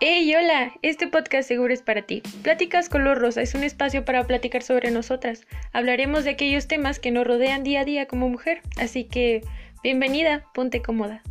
Hey, hola, este podcast seguro es para ti. Pláticas Color Rosa es un espacio para platicar sobre nosotras. Hablaremos de aquellos temas que nos rodean día a día como mujer, así que bienvenida, ponte cómoda.